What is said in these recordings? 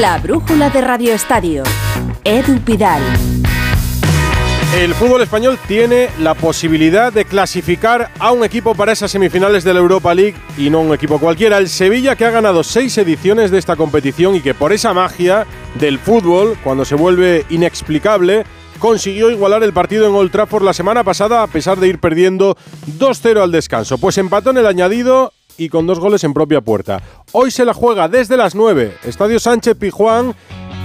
La brújula de Radio Estadio. Edu Pidal. El fútbol español tiene la posibilidad de clasificar a un equipo para esas semifinales de la Europa League y no un equipo cualquiera. El Sevilla que ha ganado seis ediciones de esta competición y que por esa magia del fútbol, cuando se vuelve inexplicable, consiguió igualar el partido en Old Trafford la semana pasada a pesar de ir perdiendo 2-0 al descanso. Pues empató en el añadido y con dos goles en propia puerta. Hoy se la juega desde las 9, Estadio Sánchez Pijuán.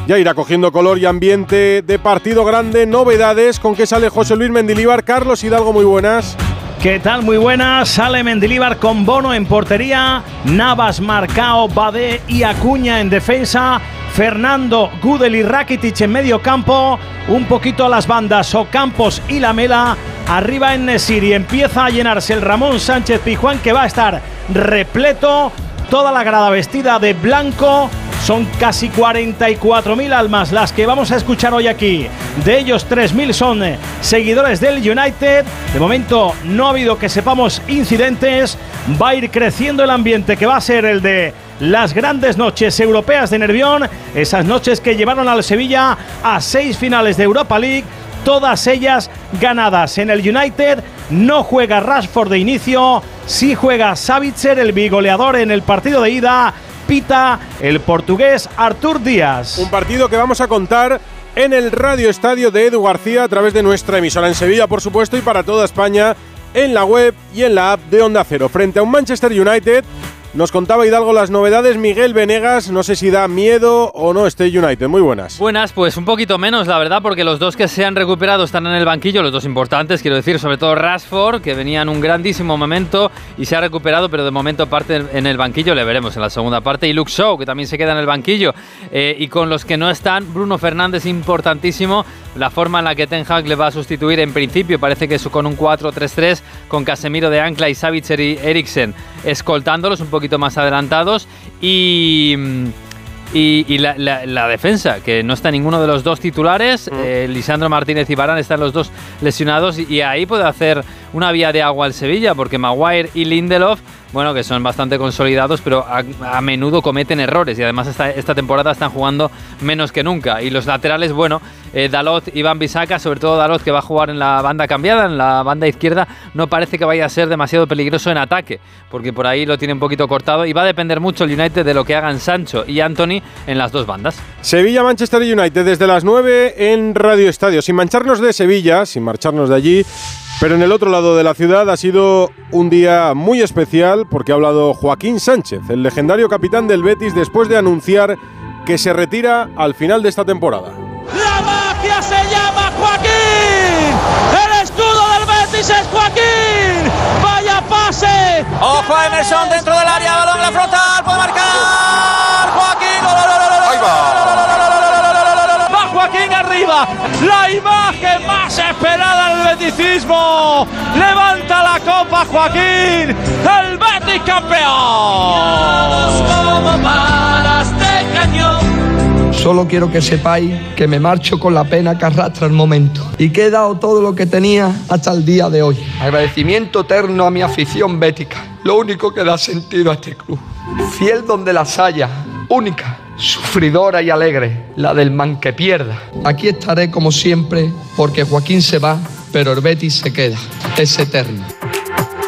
Ya irá cogiendo color y ambiente de partido grande, novedades, con qué sale José Luis Mendilíbar, Carlos Hidalgo, muy buenas. ¿Qué tal? Muy buenas. Sale Mendilíbar con Bono en portería, Navas, Marcao, Bade y Acuña en defensa. Fernando, Gudel y Rakitic en medio campo, un poquito a las bandas, Ocampos y Lamela, arriba en Nesiri, empieza a llenarse el Ramón Sánchez Pijuán que va a estar repleto, toda la grada vestida de blanco, son casi 44.000 almas las que vamos a escuchar hoy aquí. De ellos 3.000 son seguidores del United. De momento no ha habido que sepamos incidentes. Va a ir creciendo el ambiente que va a ser el de las grandes noches europeas de Nervión. Esas noches que llevaron al Sevilla a seis finales de Europa League. Todas ellas ganadas en el United. No juega Rashford de inicio. Sí juega Savitzer, el bigoleador en el partido de ida pita el portugués Artur Díaz. Un partido que vamos a contar en el Radio Estadio de Edu García a través de nuestra emisora en Sevilla, por supuesto, y para toda España en la web y en la app de Onda Cero. Frente a un Manchester United nos contaba Hidalgo las novedades. Miguel Venegas, no sé si da miedo o no este United. Muy buenas. Buenas, pues un poquito menos, la verdad, porque los dos que se han recuperado están en el banquillo, los dos importantes, quiero decir, sobre todo Rashford, que venía en un grandísimo momento y se ha recuperado, pero de momento parte en el banquillo, le veremos en la segunda parte. Y Luke Shaw, que también se queda en el banquillo. Eh, y con los que no están, Bruno Fernández, importantísimo. La forma en la que Ten Hag le va a sustituir en principio parece que es con un 4-3-3, con Casemiro de ancla y Savitzer y Eriksen escoltándolos un poquito más adelantados y... Y, la, defensa, que no está ninguno de los dos titulares, eh, Lisandro Martínez y Barán están los dos lesionados y, ahí puede hacer una vía de agua al Sevilla, porque Maguire y Lindelof bueno, que son bastante consolidados, pero a, menudo cometen errores y además esta, temporada están jugando menos que nunca. Y los laterales, bueno, eh, Dalot y Van Bisaca, sobre todo Dalot que va a jugar en la banda cambiada, en la banda izquierda, no parece que vaya a ser demasiado peligroso en ataque, porque por ahí lo tiene un poquito cortado y va a depender mucho el United de lo que hagan Sancho y Anthony en las dos bandas. Sevilla-Manchester United desde las 9 en Radio Estadio. Sin mancharnos de Sevilla, sin marcharnos de allí, pero en el otro lado de la ciudad ha sido un día muy especial porque ha hablado Joaquín Sánchez, el legendario capitán del Betis, después de anunciar que se retira al final de esta temporada. ¡La magia se llama Joaquín! ¡El escudo del Betis es Joaquín! ¡Vaya pase! ¡Ojo a Emerson dentro del área! ¡Balón en la frontal! ¡Puede marcar! ¡Joaquín! Arriba! ¡La imagen más esperada del beticismo! ¡Levanta la copa Joaquín! ¡El Betis campeón! Solo quiero que sepáis que me marcho con la pena que arrastra el momento y que he dado todo lo que tenía hasta el día de hoy. Agradecimiento eterno a mi afición bética, lo único que da sentido a este club. Fiel donde las haya, única, sufridora y alegre, la del man que pierda. Aquí estaré como siempre porque Joaquín se va, pero el Betis se queda. Es eterno.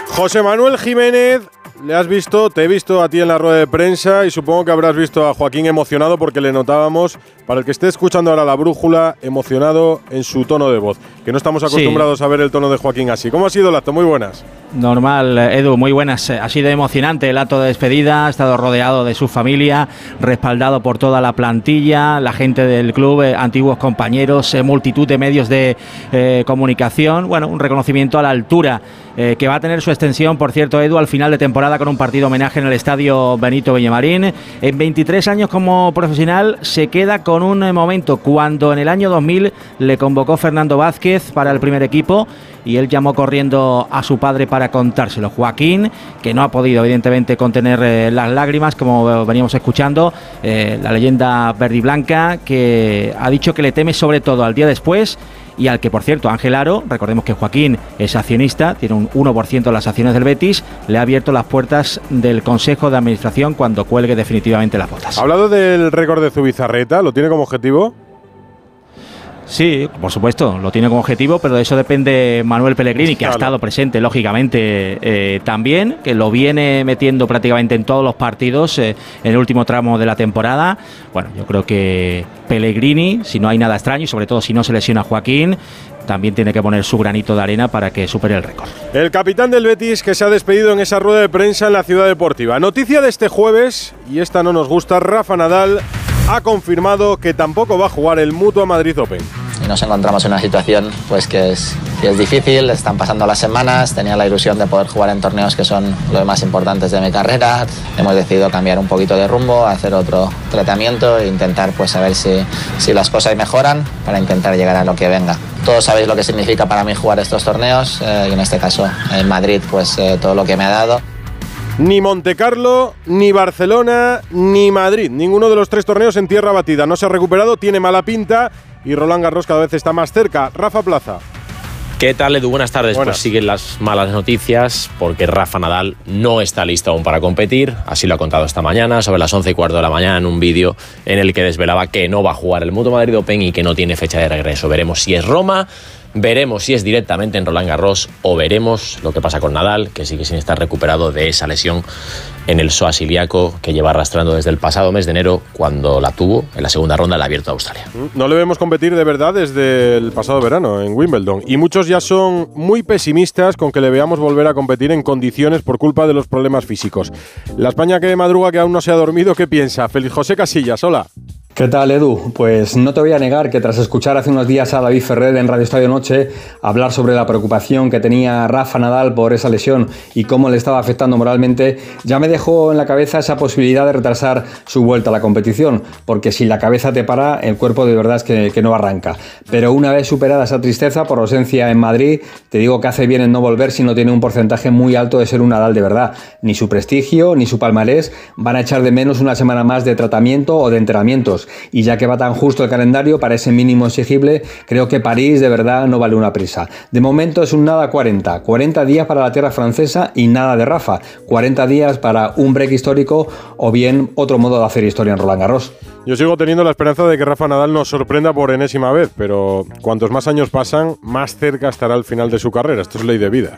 José Manuel Jiménez le has visto, te he visto a ti en la rueda de prensa y supongo que habrás visto a Joaquín emocionado porque le notábamos, para el que esté escuchando ahora la brújula, emocionado en su tono de voz, que no estamos acostumbrados a ver el tono de Joaquín así. ¿Cómo ha sido el acto? Muy buenas. Normal, Edu, muy buenas. Ha sido emocionante el acto de despedida, ha estado rodeado de su familia, respaldado por toda la plantilla, la gente del club, eh, antiguos compañeros, eh, multitud de medios de eh, comunicación. Bueno, un reconocimiento a la altura que va a tener su extensión, por cierto, Edu, al final de temporada con un partido homenaje en el estadio Benito Villamarín. En 23 años como profesional se queda con un momento cuando en el año 2000 le convocó Fernando Vázquez para el primer equipo y él llamó corriendo a su padre para contárselo. Joaquín, que no ha podido evidentemente contener eh, las lágrimas, como veníamos escuchando, eh, la leyenda verde y blanca, que ha dicho que le teme sobre todo al día después y al que, por cierto, Ángel Aro, recordemos que Joaquín es accionista, tiene un 1% de las acciones del Betis, le ha abierto las puertas del Consejo de Administración cuando cuelgue definitivamente las botas. Ha hablado del récord de Zubizarreta, ¿lo tiene como objetivo? Sí, por supuesto, lo tiene como objetivo, pero de eso depende Manuel Pellegrini, que ha estado presente, lógicamente, eh, también, que lo viene metiendo prácticamente en todos los partidos eh, en el último tramo de la temporada. Bueno, yo creo que Pellegrini, si no hay nada extraño y sobre todo si no se lesiona Joaquín, también tiene que poner su granito de arena para que supere el récord. El capitán del Betis que se ha despedido en esa rueda de prensa en la ciudad deportiva. Noticia de este jueves, y esta no nos gusta, Rafa Nadal ha confirmado que tampoco va a jugar el Mutua Madrid Open. Nos encontramos en una situación pues, que, es, que es difícil, están pasando las semanas, tenía la ilusión de poder jugar en torneos que son los más importantes de mi carrera. Hemos decidido cambiar un poquito de rumbo, hacer otro tratamiento e intentar pues, saber si, si las cosas mejoran para intentar llegar a lo que venga. Todos sabéis lo que significa para mí jugar estos torneos eh, y en este caso en Madrid pues eh, todo lo que me ha dado. Ni Monte Carlo, ni Barcelona, ni Madrid. Ninguno de los tres torneos en tierra batida. No se ha recuperado, tiene mala pinta y Roland Garros cada vez está más cerca. Rafa Plaza. ¿Qué tal, Edu? Buenas tardes. Pues siguen las malas noticias porque Rafa Nadal no está listo aún para competir. Así lo ha contado esta mañana, sobre las 11 y cuarto de la mañana, en un vídeo en el que desvelaba que no va a jugar el Mutuo Madrid Open y que no tiene fecha de regreso. Veremos si es Roma, Veremos si es directamente en Roland Garros o veremos lo que pasa con Nadal, que sigue sin estar recuperado de esa lesión en el psoas ilíaco que lleva arrastrando desde el pasado mes de enero cuando la tuvo en la segunda ronda del Abierto de Australia. No le vemos competir de verdad desde el pasado verano en Wimbledon y muchos ya son muy pesimistas con que le veamos volver a competir en condiciones por culpa de los problemas físicos. La España que madruga que aún no se ha dormido, ¿qué piensa? Feliz José Casillas, hola. ¿Qué tal, Edu? Pues no te voy a negar que tras escuchar hace unos días a David Ferrer en Radio Estadio Noche hablar sobre la preocupación que tenía Rafa Nadal por esa lesión y cómo le estaba afectando moralmente, ya me dejó en la cabeza esa posibilidad de retrasar su vuelta a la competición, porque si la cabeza te para, el cuerpo de verdad es que, no arranca. Pero una vez superada esa tristeza por ausencia en Madrid, te digo que hace bien en no volver si no tiene un porcentaje muy alto de ser un Nadal de verdad. Ni su prestigio, ni su palmarés van a echar de menos una semana más de tratamiento o de entrenamientos y ya que va tan justo el calendario para ese mínimo exigible, creo que París de verdad no vale una prisa. De momento es un nada 40, 40 días para la tierra francesa y nada de Rafa, 40 días para un break histórico o bien otro modo de hacer historia en Roland Garros. Yo sigo teniendo la esperanza de que Rafa Nadal nos sorprenda por enésima vez, pero cuantos más años pasan, más cerca estará el final de su carrera. Esto es ley de vida.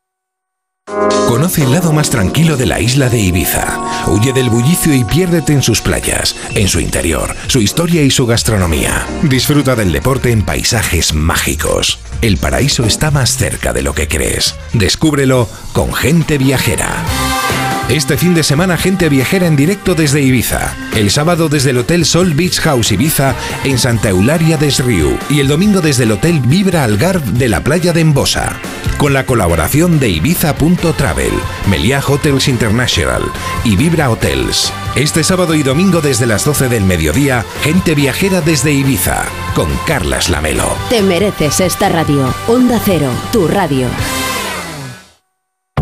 Conoce el lado más tranquilo de la isla de Ibiza. Huye del bullicio y piérdete en sus playas, en su interior, su historia y su gastronomía. Disfruta del deporte en paisajes mágicos. El paraíso está más cerca de lo que crees. Descúbrelo con gente viajera. Este fin de semana gente viajera en directo desde Ibiza. El sábado desde el Hotel Sol Beach House Ibiza en Santa Eularia des Riu y el domingo desde el Hotel Vibra Algarve de la playa de Embosa. Con la colaboración de Ibiza.travel, Meliá Hotels International y Vibra Hotels. Este sábado y domingo desde las 12 del mediodía, gente viajera desde Ibiza con Carlas Lamelo. Te mereces esta radio. Onda Cero, tu radio.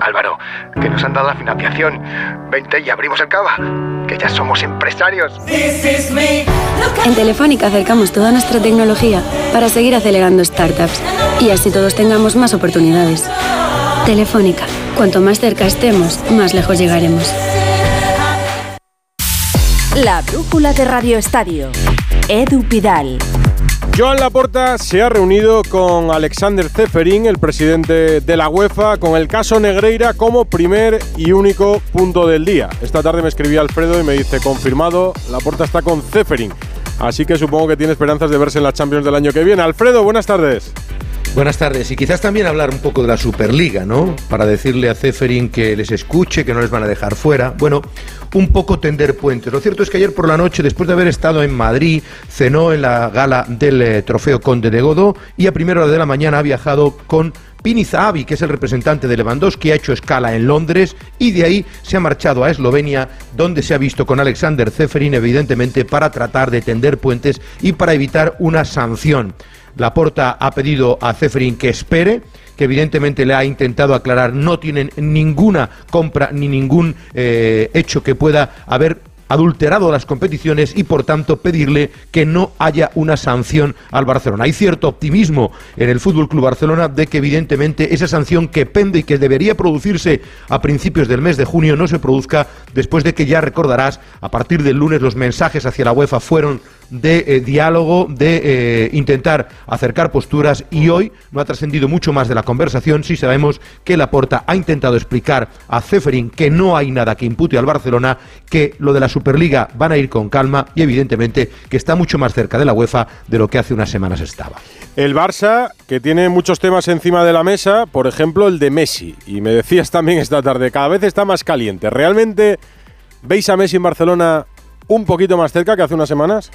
Álvaro, que nos han dado la financiación. Vente y abrimos el cava, que ya somos empresarios. En Telefónica acercamos toda nuestra tecnología para seguir acelerando startups y así todos tengamos más oportunidades. Telefónica, Cuanto más cerca estemos, más lejos llegaremos. La brújula de Radio Estadio. Edu Pidal. Joan Laporta se ha reunido con Alexander Zeferin, el presidente de la UEFA, con el caso Negreira como primer y único punto del día. Esta tarde me escribía Alfredo y me dice, confirmado, Laporta está con Zeferin. Así que supongo que tiene esperanzas de verse en la Champions del año que viene. Alfredo, buenas tardes. Buenas tardes. Y quizás también hablar un poco de la Superliga, ¿no? Para decirle a Zeferin que les escuche, que no les van a dejar fuera. Bueno, un poco tender puentes. Lo cierto es que ayer por la noche, después de haber estado en Madrid, cenó en la gala del eh, Trofeo Conde de Godó y a primera hora de la mañana ha viajado con Pini Zahavi, que es el representante de Lewandowski, ha hecho escala en Londres y de ahí se ha marchado a Eslovenia, donde se ha visto con Alexander Zeferin, evidentemente, para tratar de tender puentes y para evitar una sanción. Laporta ha pedido a Zeferin que espere, que evidentemente le ha intentado aclarar, no tienen ninguna compra ni ningún eh, hecho que pueda haber adulterado las competiciones y por tanto pedirle que no haya una sanción al Barcelona. Hay cierto optimismo en el Fútbol Club Barcelona de que evidentemente esa sanción que pende y que debería producirse a principios del mes de junio no se produzca después de que ya recordarás a partir del lunes los mensajes hacia la UEFA fueron de eh, diálogo, de eh, intentar acercar posturas y hoy no ha trascendido mucho más de la conversación si sabemos que Laporta ha intentado explicar a Ceferin que no hay nada que impute al Barcelona, que lo de la Superliga van a ir con calma y evidentemente que está mucho más cerca de la UEFA de lo que hace unas semanas estaba. El Barça, que tiene muchos temas encima de la mesa, por ejemplo el de Messi, y me decías también esta tarde, cada vez está más caliente. ¿Realmente veis a Messi en Barcelona un poquito más cerca que hace unas semanas?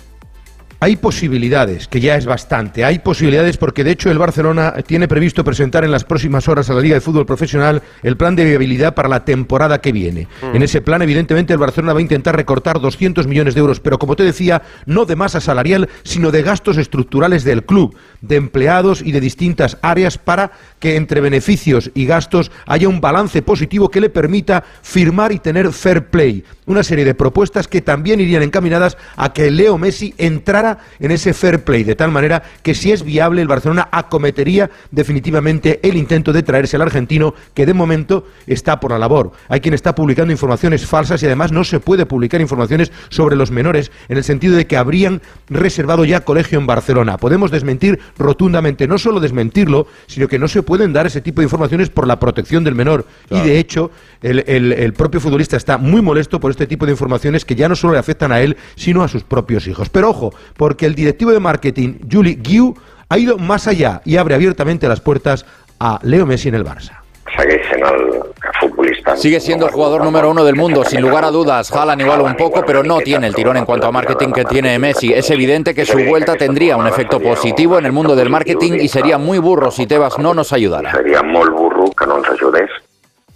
Hay posibilidades, que ya es bastante. Hay posibilidades porque de hecho el Barcelona tiene previsto presentar en las próximas horas a la Liga de Fútbol Profesional el plan de viabilidad para la temporada que viene. Mm. En ese plan, evidentemente, el Barcelona va a intentar recortar 200 millones de euros, pero como te decía, no de masa salarial, sino de gastos estructurales del club, de empleados y de distintas áreas para que entre beneficios y gastos haya un balance positivo que le permita firmar y tener fair play. Una serie de propuestas que también irían encaminadas a que Leo Messi entrara en ese fair play, de tal manera que si es viable el Barcelona acometería definitivamente el intento de traerse al argentino que de momento está por la labor. Hay quien está publicando informaciones falsas y además no se puede publicar informaciones sobre los menores en el sentido de que habrían reservado ya colegio en Barcelona. Podemos desmentir rotundamente, no solo desmentirlo, sino que no se pueden dar ese tipo de informaciones por la protección del menor. Y de hecho, el, el- el propio futbolista está muy molesto por este tipo de informaciones que ya no solo le afectan a él, sino a sus propios hijos. Pero ojo, porque el directivo de marketing, Juli Guiu, ha ido más allá y abre abiertamente las puertas a Leo Messi en el Barça. el futbolista. Sigue siendo el jugador número uno del mundo, sin lugar a dudas. Haaland igual un poco, pero no tiene el tirón en cuanto a marketing que tiene Messi. Es evidente que su vuelta tendría un efecto positivo en el mundo del marketing y sería muy burro si Tebas no nos ayudara. Seria molt burro que no ens ajudés.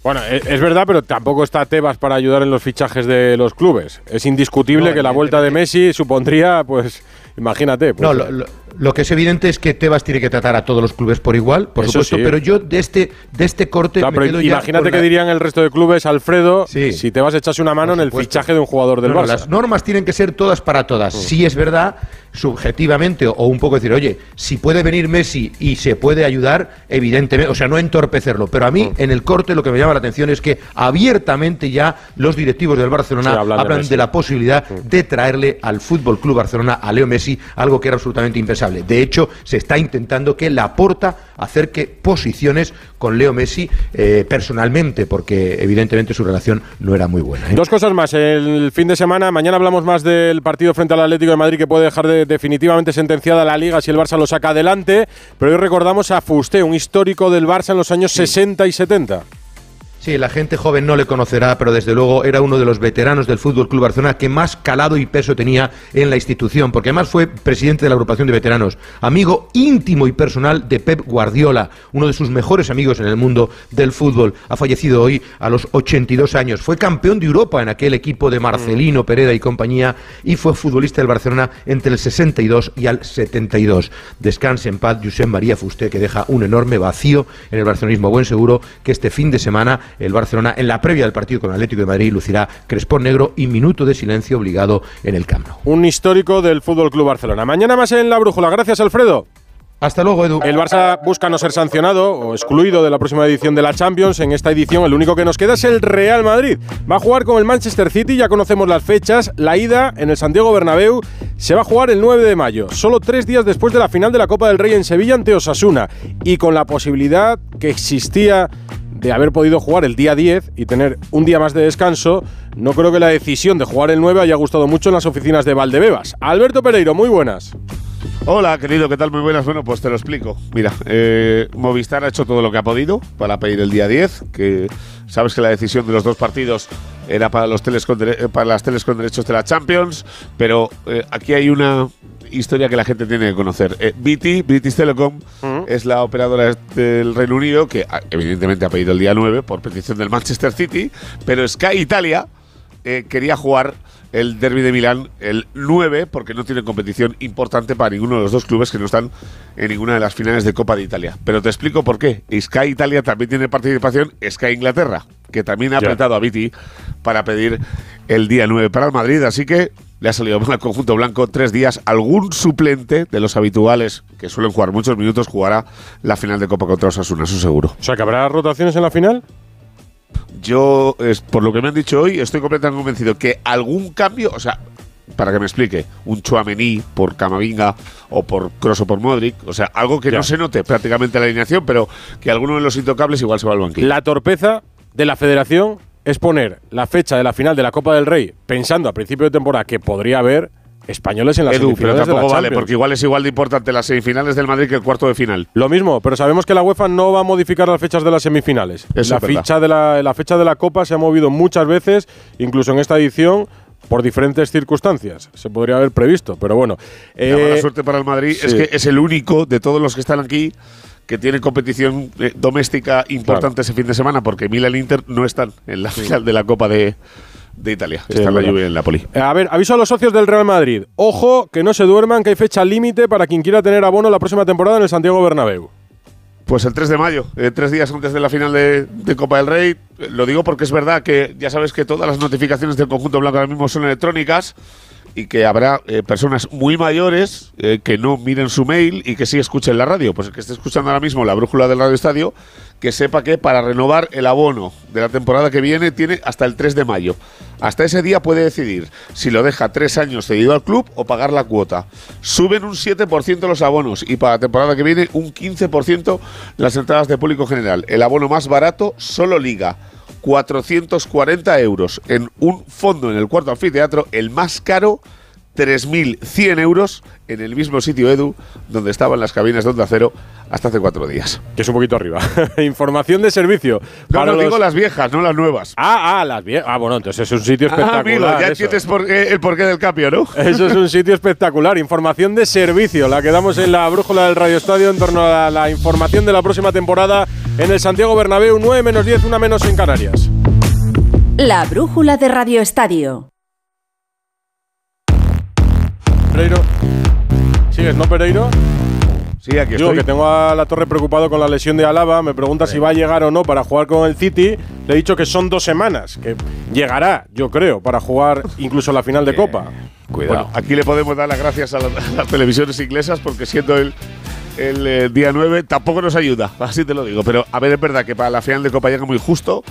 Bueno, e- es verdad, pero tampoco está Tebas para ayudar en los fichajes de los clubes. Es indiscutible que la vuelta de Messi supondría, pues, imagínate. pues, No, lo, lo- lo que es evidente es que Tebas tiene que tratar a todos los clubes por igual, por Eso supuesto, sí. pero yo de este, de este corte me quedo ya imagínate con que la- dirían el resto de clubes, Alfredo, si te vas a echarse una mano en el fichaje de un jugador del No, no, Barça. las normas tienen que ser todas para todas. Si es verdad, subjetivamente, o, un poco decir, oye, si puede venir Messi y se puede ayudar, evidentemente, o sea, no entorpecerlo. Pero a mí, en el corte, lo que me llama la atención es que abiertamente ya los directivos del Barcelona Sí, hablan hablan, de la posibilidad de traerle al Fútbol Club Barcelona a Leo Messi, algo que era absolutamente impensable. De hecho, se está intentando que Laporta acerque posiciones con Leo Messi eh, personalmente, porque evidentemente su relación no era muy buena. ¿eh? Dos cosas más. El fin de semana, mañana hablamos más del partido frente al Atlético de Madrid que puede dejar de- definitivamente sentenciada la liga si el Barça lo saca adelante. Pero hoy recordamos a Fusté, un histórico del Barça en los años 60 y 70. Sí, la gente joven no le conocerá, pero desde luego era uno de los veteranos del Fútbol Club Barcelona que más calado y peso tenía en la institución, porque además fue presidente de la agrupación de veteranos, amigo íntimo y personal de Pep Guardiola, uno de sus mejores amigos en el mundo del fútbol. Ha fallecido hoy a los 82 años. Fue campeón de Europa en aquel equipo de Marcelino, Pereda y compañía y fue futbolista del Barcelona entre el 62 y el 72. Descanse en paz Josep María Fusté, que deja un enorme vacío en el barcelonismo. Buen seguro que este fin de semana el Barcelona, en la previa del partido con el Atlético de Madrid, lucirá crespón negro y minuto de silencio obligado en el Camp Nou. Un histórico del Fútbol Club Barcelona. Mañana más en la brújula. Gracias, Alfredo. Hasta luego, Edu. El Barça busca no ser sancionado o excluido de la próxima edición de la Champions. En esta edición el único que nos queda es el Real Madrid. Va a jugar con el Manchester City, ya conocemos las fechas. La ida en el Santiago Bernabéu se va a jugar el 9 de mayo, solo tres días después de la final de la Copa del Rey en Sevilla ante Osasuna. Y con la posibilidad que existía de haber podido jugar el día 10 y tener un día más de descanso, no creo que la decisión de jugar el 9 haya gustado mucho en las oficinas de Valdebebas. Alberto Pereiro, muy buenas. Hola, querido, ¿qué tal? Muy buenas. Bueno, pues te lo explico. Mira, eh, Movistar ha hecho todo lo que ha podido para pedir el día 10, que sabes que la decisión de los dos partidos era para, los teles con para las teles con derechos de la Champions, pero eh, aquí hay una historia que la gente tiene que conocer. Eh, BT, British Telecom, es la operadora del Reino Unido que ah, evidentemente ha pedido el día 9 por petición del Manchester City, pero Sky Italia eh, quería jugar el derby de Milán el 9 porque no tiene competición importante para ninguno de los dos clubes que no están en ninguna de las finales de Copa de Italia. Pero te explico por qué. Sky Italia también tiene participación, Sky Inglaterra, que también ha apretado a Viti para pedir el día 9 para el Madrid. Así que le ha salido mal al conjunto blanco tres días. Algún suplente de los habituales que suelen jugar muchos minutos jugará la final de Copa contra Osasuna, eso seguro. O sea, que habrá rotaciones en la final. Yo, es, por lo que me han dicho hoy, estoy completamente convencido que algún cambio, o sea, para que me explique, un Chuamení por Camavinga o por Kroos o por Modric, o sea, algo que Ya. no se note prácticamente en la alineación, pero que alguno de los intocables igual se va al banquillo. La torpeza de la federación es poner la fecha de la final de la Copa del Rey pensando a principio de temporada que podría haber españoles en las Edu, pero de la tampoco vale, porque igual es igual de importante las semifinales del Madrid que el cuarto de final. Lo mismo, pero sabemos que la UEFA no va a modificar las fechas de las semifinales. Eso la, ficha de la, la fecha de la Copa se ha movido muchas veces, incluso en esta edición, por diferentes circunstancias. Se podría haber previsto, pero bueno. La Eh, mala suerte para el Madrid es que es el único de todos los que están aquí que tiene competición eh, doméstica importante ese fin de semana, porque Milan e Inter no están en la final de la Copa de, de Italia. Sí, Está es en la lluvia y en la poli. Eh, A ver, aviso a los socios del Real Madrid. Ojo, que no se duerman, que hay fecha límite para quien quiera tener abono la próxima temporada en el Santiago Bernabéu. Pues el 3 de mayo, eh, tres días antes de la final de, Copa del Rey. Lo digo porque es verdad que ya sabes que todas las notificaciones del conjunto blanco ahora mismo son electrónicas y que habrá eh, personas muy mayores eh, que no miren su mail y que sí escuchen la radio. Pues el que esté escuchando ahora mismo la brújula del Radio Estadio, que sepa que para renovar el abono de la temporada que viene tiene hasta el 3 de mayo. Hasta ese día puede decidir si lo deja tres años cedido al club o pagar la cuota. Suben un 7% los abonos y para la temporada que viene un 15% las entradas de público general. El abono más barato, solo Liga. 440 euros en un fondo en el cuarto anfiteatro, el más caro 3.100 euros en el mismo sitio Edu donde estaban las cabinas de Onda Cero hasta hace cuatro días. Que es un poquito arriba. Información de servicio. No, para no los- digo las viejas, no las nuevas. Ah, ah, las viejas. Ah, bueno, entonces es un sitio Ah, espectacular. amigo, ya entiendes por qué- el porqué del cambio, ¿no? Eso es un sitio espectacular. Información de servicio, la que damos en la brújula del Radio Estadio en torno a la información de la próxima temporada en el Santiago Bernabéu, 9 menos 10, una menos en Canarias. La brújula de Radio Estadio. Pereiro. ¿Sigues, no, Pereiro? Sí, aquí Digo estoy. que tengo a la torre preocupado con la lesión de Alaba. Me pregunta si va a llegar o no para jugar con el City. Le he dicho que son dos semanas, que llegará, yo creo, para jugar incluso la final de Copa. Bueno, aquí le podemos dar las gracias a, la- a las televisiones inglesas porque siendo el, el, eh, día 9 tampoco nos ayuda, así te lo digo. Pero a ver, es verdad que para la final de Copa llega muy justo,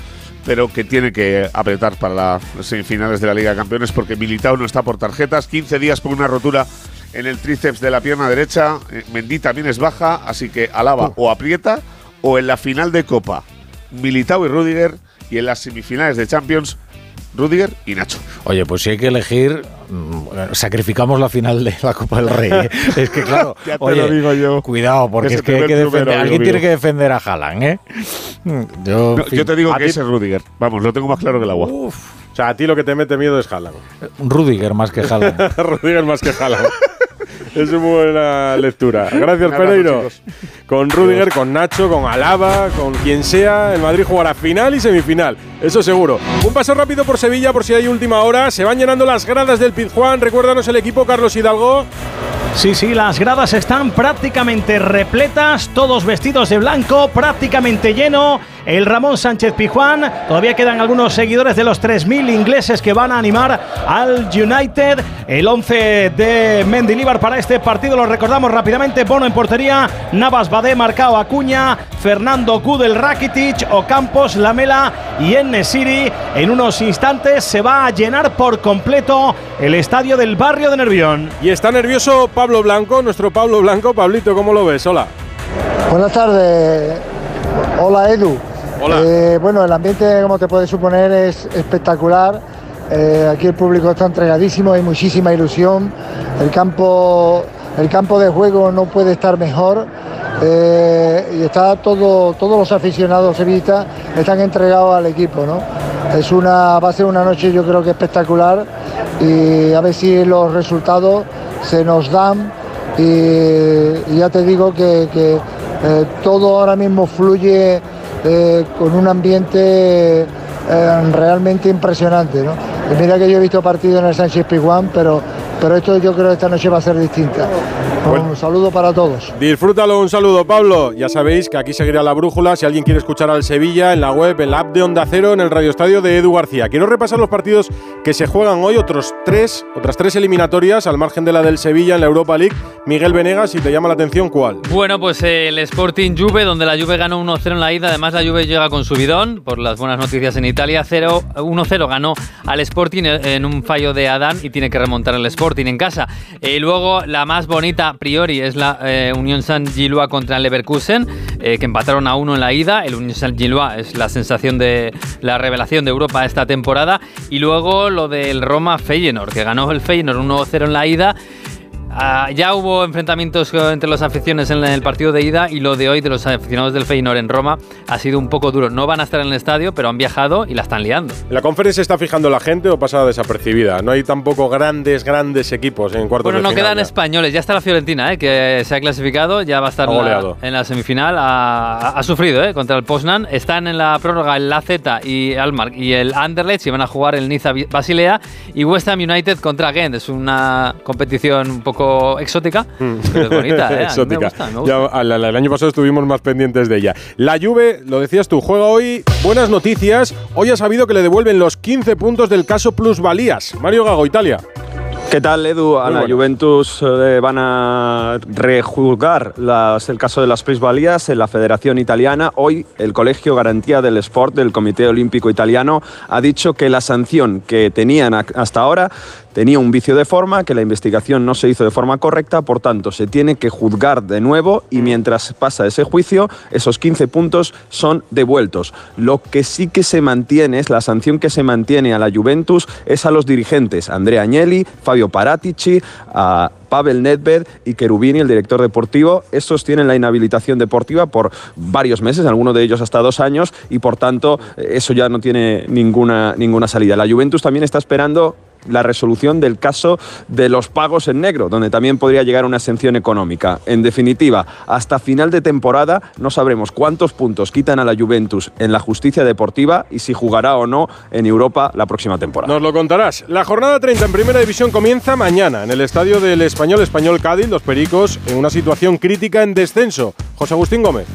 pero que tiene que apretar para las semifinales de la Liga de Campeones porque Militao no está por tarjetas, 15 días por una rotura en el tríceps de la pierna derecha, eh, Mendy también es baja, así que Alaba o aprieta o en la final de Copa, Militao y Rudiger y en las semifinales de Champions, Rudiger y Nacho. Oye, pues si hay que elegir, mm, sacrificamos la final de la Copa del Rey. ¿eh? es que claro, Ya te oye, lo digo yo. cuidado, porque Ese es que, hay que defender, alguien mío. tiene que defender a Haaland, ¿eh? Mm, Yo, No, en fin, yo te digo que ti- ese es Rudiger. Vamos, lo tengo más claro que el agua. O sea, a ti lo que te mete miedo es Haaland. Rudiger más que Haaland. Rudiger más que Haaland. es una buena lectura. Gracias, abrazo, Pereiro. chicos. Con Rudiger, con Nacho, con Alaba, con quien sea, el Madrid jugará final y semifinal. Eso seguro. Un paso rápido por Sevilla por si hay última hora. Se van llenando las gradas del Pizjuán. Recuérdanos el equipo, Carlos Hidalgo. Sí, sí, las gradas están prácticamente repletas, todos vestidos de blanco, prácticamente lleno el Ramón Sánchez Pijuán. Todavía quedan algunos seguidores de los 3.000 ingleses que van a animar al United. El 11 de Mendilibar para este partido lo recordamos rápidamente. Bono en portería, Navas Badé, Marcao Acuña, Fernando Gudel Rakitic, Ocampos, Lamela y Enesiri. En unos instantes se va a llenar por completo el estadio del barrio de Nervión. Y está nervioso Pablo Blanco, nuestro Pablo Blanco. Pablito, ¿cómo lo ves? Hola. Buenas tardes. Hola Edu. Eh, bueno, el ambiente, como te puedes suponer, es espectacular. Eh, aquí el público está entregadísimo, hay muchísima ilusión. El campo, el campo de juego no puede estar mejor. Eh, y está todo, todos los aficionados sevillistas están entregados al equipo, ¿no? Es una, va a ser una noche yo creo que espectacular y a ver si los resultados se nos dan y, ya te digo que, todo ahora mismo fluye eh, con un ambiente eh, realmente impresionante. ¿no? Y mira que yo he visto partidos en el Sánchez Pizjuán, pero, pero esto yo creo que esta noche va a ser distinta. Un saludo para todos. Disfrútalo, un saludo Pablo. Ya sabéis que aquí seguirá la brújula. Si alguien quiere escuchar al Sevilla, en la web, en la app de Onda Cero, en el Radio Estadio de Edu García. Quiero repasar los partidos que se juegan hoy, otros tres, otras tres eliminatorias, al margen de la del Sevilla en la Europa League. Miguel Venegas, si te llama la atención, ¿cuál? Bueno, pues el Sporting Juve, donde la Juve ganó 1-0 en la ida. Además, la Juve llega con subidón, por las buenas noticias en Italia. 1-0 ganó al Sporting en un fallo de Adán y tiene que remontar el Sporting en casa. Y luego, la más bonita priori es la eh, Unión San Gilua contra el Leverkusen, eh, que empataron a uno en la ida. El Unión San Gilua es la sensación de la revelación de Europa esta temporada. Y luego lo del Roma Feyenoord, que ganó el Feyenoord 1-0 en la ida. Ah, ya hubo enfrentamientos entre las aficiones en el partido de ida y lo de hoy de los aficionados del Feyenoord en Roma ha sido un poco duro. No van a estar en el estadio, pero han viajado y la están liando. ¿La conferencia está fijando la gente o pasa desapercibida? No hay tampoco grandes, grandes equipos en cuartos Bueno, de no final quedan ya. españoles. Ya está la Fiorentina, eh, que se ha clasificado, ya va a estar la, en la semifinal. Ha, ha sufrido eh, contra el Poznan. Están en la prórroga el AZ y Almar y el Anderlecht y van a jugar el Niza Basilea y West Ham United contra Gent. Es una competición un poco exótica, pero es bonita. eh, me Exótica. gusta, me gusta. Ya, al- al- el año pasado estuvimos más pendientes de ella. La Juve, lo decías tú, juega hoy. Buenas noticias. Hoy ha sabido que le devuelven los 15 puntos del caso Plusvalías. Mario Gago, Italia. ¿Qué tal, Edu? A la bueno. Juventus eh, van a rejuzgar las- el caso de las plusvalías en la Federación Italiana. Hoy, el Colegio Garantía del Sport del Comité Olímpico Italiano ha dicho que la sanción que tenían hasta ahora tenía un vicio de forma, que la investigación no se hizo de forma correcta, por tanto, se tiene que juzgar de nuevo y mientras pasa ese juicio, esos 15 puntos son devueltos. Lo que sí que se mantiene, es la sanción que se mantiene a la Juventus, es a los dirigentes, Andrea Agnelli, Fabio Paratici, a Pavel Nedved y Cherubini, el director deportivo. Estos tienen la inhabilitación deportiva por varios meses, algunos de ellos hasta dos años, y por tanto eh, eso ya no tiene ninguna, ninguna salida. La Juventus también está esperando la resolución del caso de los pagos en negro, donde también podría llegar una exención económica. En definitiva, hasta final de temporada no sabremos cuántos puntos quitan a la Juventus en la justicia deportiva y si jugará o no en Europa la próxima temporada. Nos lo contarás. La jornada 30 en Primera División comienza mañana en el estadio del Español Español Cádiz, los Pericos, en una situación crítica en descenso. José Agustín Gómez.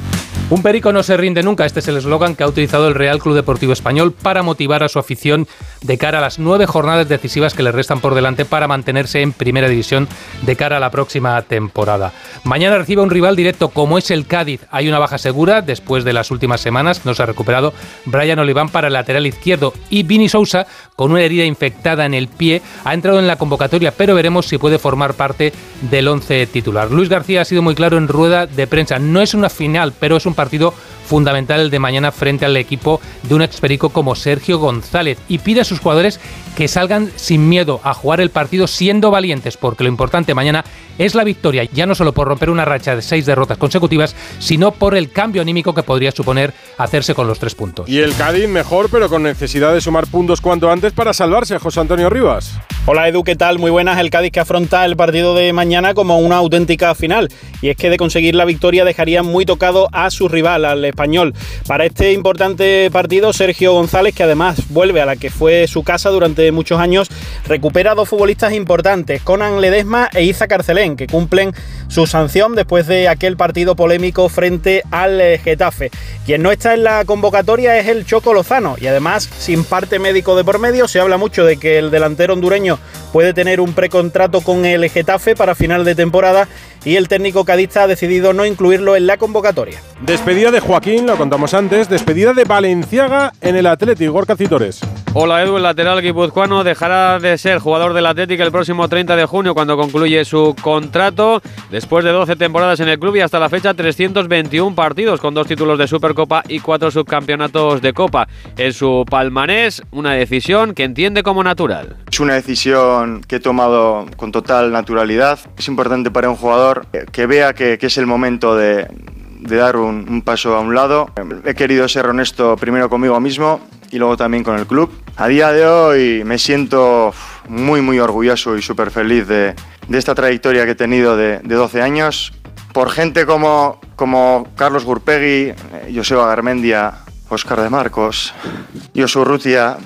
Un perico no se rinde nunca. Este es el eslogan que ha utilizado el Real Club Deportivo Español para motivar a su afición de cara a las nueve jornadas decisivas que le restan por delante para mantenerse en primera división de cara a la próxima temporada. Mañana recibe un rival directo como es el Cádiz. Hay una baja segura después de las últimas semanas. No se ha recuperado Brian Oliván para el lateral izquierdo y Vini Sousa con una herida infectada en el pie ha entrado en la convocatoria, pero veremos si puede formar parte del once titular. Luis García ha sido muy claro en rueda de prensa. No es una final, pero es un partido fundamental el de mañana frente al equipo de un experico como Sergio González y pide a sus jugadores que salgan sin miedo a jugar el partido siendo valientes, porque lo importante mañana es la victoria, ya no solo por romper una racha de seis derrotas consecutivas, sino por el cambio anímico que podría suponer hacerse con los tres puntos. Y el Cádiz mejor, pero con necesidad de sumar puntos cuanto antes para salvarse, José Antonio Rivas. Hola Edu, ¿qué tal? Muy buenas. El Cádiz que afronta el partido de mañana como una auténtica final. Y es que de conseguir la victoria dejaría muy tocado a su rival, al español. Para este importante partido, Sergio González, que además vuelve a la que fue su casa durante muchos años, recupera dos futbolistas importantes, Conan Ledesma e Iza Carcelén, que cumplen su sanción después de aquel partido polémico frente al eh, Getafe. Quien no está en la convocatoria es el Choco Lozano y además sin parte médico de por medio se habla mucho de que el delantero hondureño puede tener un precontrato con el Getafe para final de temporada y el técnico cadista ha decidido no incluirlo en la convocatoria. Despedida de Joaquín, lo contamos antes, despedida de Valenciaga en el Atlético, Gorka Citores. Hola Edu, el lateral guipuzcoano dejará de ser jugador del Atlético el próximo 30 de junio cuando concluye su contrato. Después de 12 temporadas en el club y hasta la fecha 321 partidos con dos títulos de Supercopa y cuatro subcampeonatos de Copa. En su palmarés, una decisión que entiende como natural. Es una decisión que he tomado con total naturalidad. Es importante para un jugador que vea que, que es el momento de, de dar un, un paso a un lado. He querido ser honesto primero conmigo mismo y luego también con el club. A día de hoy me siento muy muy orgulloso y súper feliz de, de, esta trayectoria que he tenido de, de 12 años. Por gente como, como Carlos Gurpegui, Joseba Garmendia, Óscar de Marcos, Josu Rutia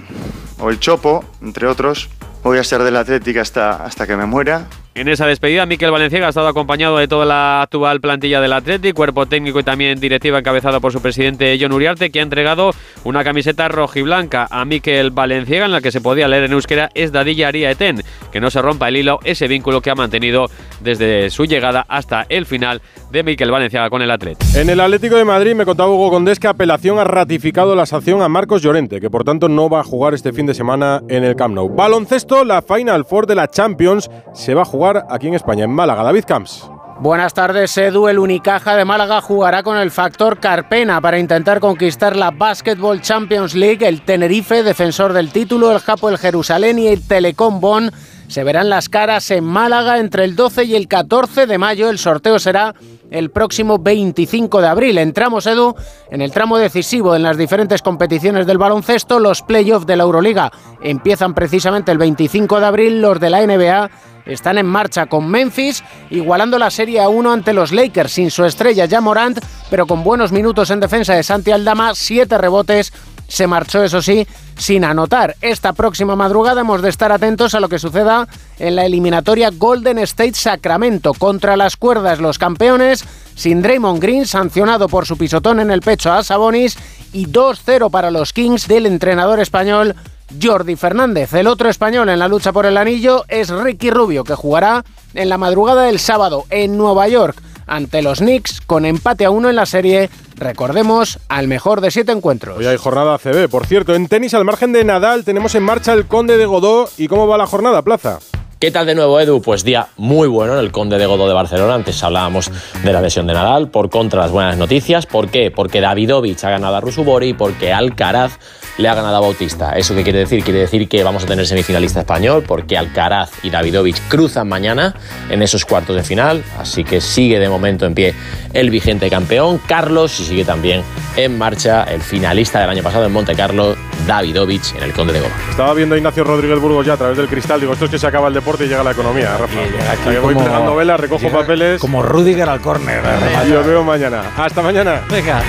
o el Chopo, entre otros. Voy a ser del Atlético hasta, hasta que me muera. En esa despedida, Miquel Valenciaga ha estado acompañado de toda la actual plantilla del Athletic, cuerpo técnico y también directiva encabezado por su presidente John Uriarte, que ha entregado una camiseta rojiblanca a Miquel Valenciaga en la que se podía leer en euskera es Dadilla Aria Eten, que no se rompa el hilo, ese vínculo que ha mantenido desde su llegada hasta el final de Miquel Valenciaga con el Athletic. En el Atlético de Madrid me contaba Hugo Condés que apelación ha ratificado la sanción a Marcos Llorente, que por tanto no va a jugar este fin de semana en el Camp Nou. Baloncesto, la Final Four de la Champions se va a jugar aquí en España, en Málaga. David Camps. Buenas tardes, Edu. El Unicaja de Málaga jugará con el factor Carpena para intentar conquistar la Basketball Champions League. El Tenerife, defensor del título, el Japo, el Jerusalén y el Telecom Bonn se verán las caras en Málaga entre el 12 y el 14 de mayo. El sorteo será el próximo 25 de abril. Entramos, Edu, en el tramo decisivo en las diferentes competiciones del baloncesto. Los playoffs de la Euroliga empiezan precisamente el 25 de abril. Los de la NBA están en marcha con Memphis, igualando la Serie a 1 ante los Lakers sin su estrella ya Morant, pero con buenos minutos en defensa de Santi Aldama, siete rebotes. Se marchó, eso sí, sin anotar. Esta próxima madrugada hemos de estar atentos a lo que suceda en la eliminatoria Golden State Sacramento contra las cuerdas los campeones, sin Draymond Green sancionado por su pisotón en el pecho a Sabonis y 2-0 para los Kings del entrenador español Jordi Fernández. El otro español en la lucha por el anillo es Ricky Rubio, que jugará en la madrugada del sábado en Nueva York ante los Knicks con empate a uno en la serie. Recordemos al mejor de siete encuentros. Hoy hay jornada CB. Por cierto, en tenis, al margen de Nadal, tenemos en marcha el Conde de Godó. ¿Y cómo va la jornada, Plaza? ¿Qué tal de nuevo, Edu? Pues día muy bueno en el Conde de Godó de Barcelona. Antes hablábamos de la lesión de Nadal. Por contra, las buenas noticias. ¿Por qué? Porque Davidovich ha ganado a Rusubori y porque Alcaraz le ha ganado a Bautista. ¿Eso qué quiere decir? Quiere decir que vamos a tener semifinalista español porque Alcaraz y Davidovich cruzan mañana en esos cuartos de final. Así que sigue de momento en pie el vigente campeón Carlos y sigue también en marcha el finalista del año pasado en Monte Carlo, Davidovich, en el Conde de Godó. Estaba viendo a Ignacio Rodríguez Burgos ya a través del cristal. Digo, esto es que se acaba el deporte y llega la economía, Rafa. Aquí voy como- entregando velas, recojo papeles. Como Rudiger al córner. Y os veo mañana. Hasta mañana. Venga.